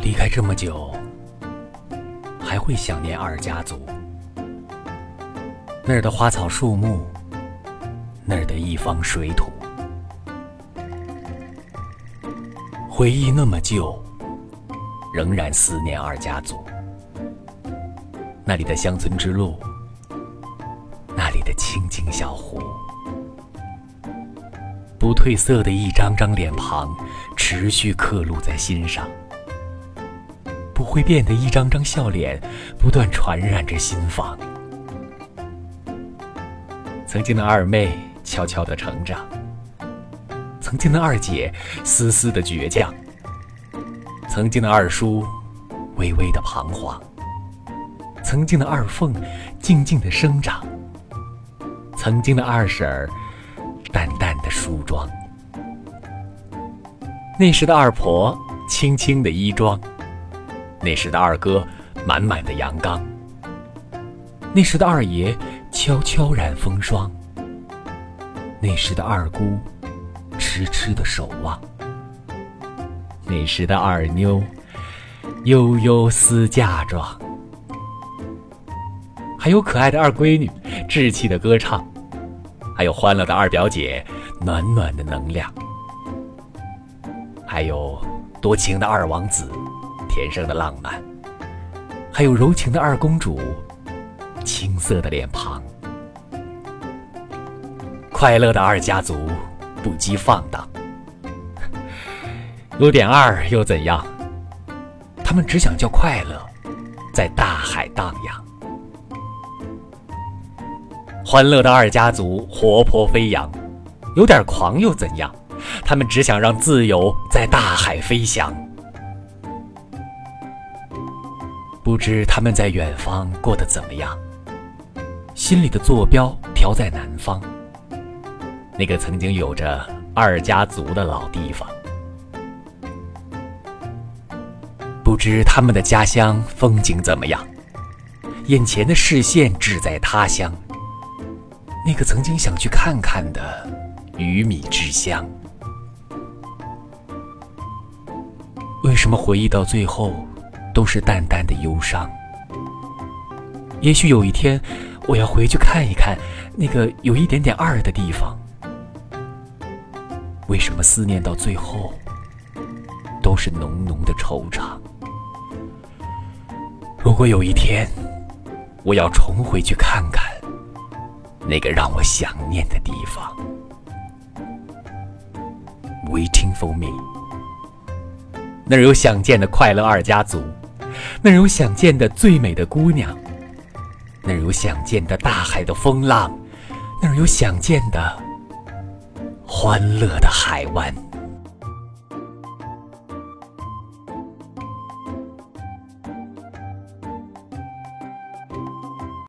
离开这么久，还会想念二家族。那儿的花草树木，那儿的一方水土，回忆那么旧，仍然思念二家族。那里的乡村之路，那里的清静小湖，不褪色的一张张脸庞，持续刻录在心上。会变的一张张笑脸，不断传染着心房。曾经的二妹悄悄的成长，曾经的二姐丝丝的倔强，曾经的二叔微微的彷徨，曾经的二凤静静的生长，曾经的二婶儿淡淡的梳妆，那时的二婆轻轻的衣装。那时的二哥满满的阳刚，那时的二爷悄悄染风霜，那时的二姑痴痴的守望，那时的二妞悠悠思嫁妆，还有可爱的二闺女稚气的歌唱，还有欢乐的二表姐暖暖的能量，还有多情的二王子。天生的浪漫，还有柔情的二公主，青涩的脸庞，快乐的二家族，不羁放荡，有点二又怎样？他们只想叫快乐，在大海荡漾。欢乐的二家族活泼飞扬，有点狂又怎样？他们只想让自由在大海飞翔。不知他们在远方过得怎么样，心里的坐标调在南方，那个曾经有着二家族的老地方。不知他们的家乡风景怎么样，眼前的视线只在他乡，那个曾经想去看看的鱼米之乡。为什么回忆到最后？都是淡淡的忧伤。也许有一天，我要回去看一看那个有一点点二的地方。为什么思念到最后都是浓浓的惆怅？如果有一天，我要重回去看看那个让我想念的地方，Waiting for me，那儿有想见的快乐二家族。那儿有想见的最美的姑娘，那儿有想见的大海的风浪，那儿有想见的欢乐的海湾。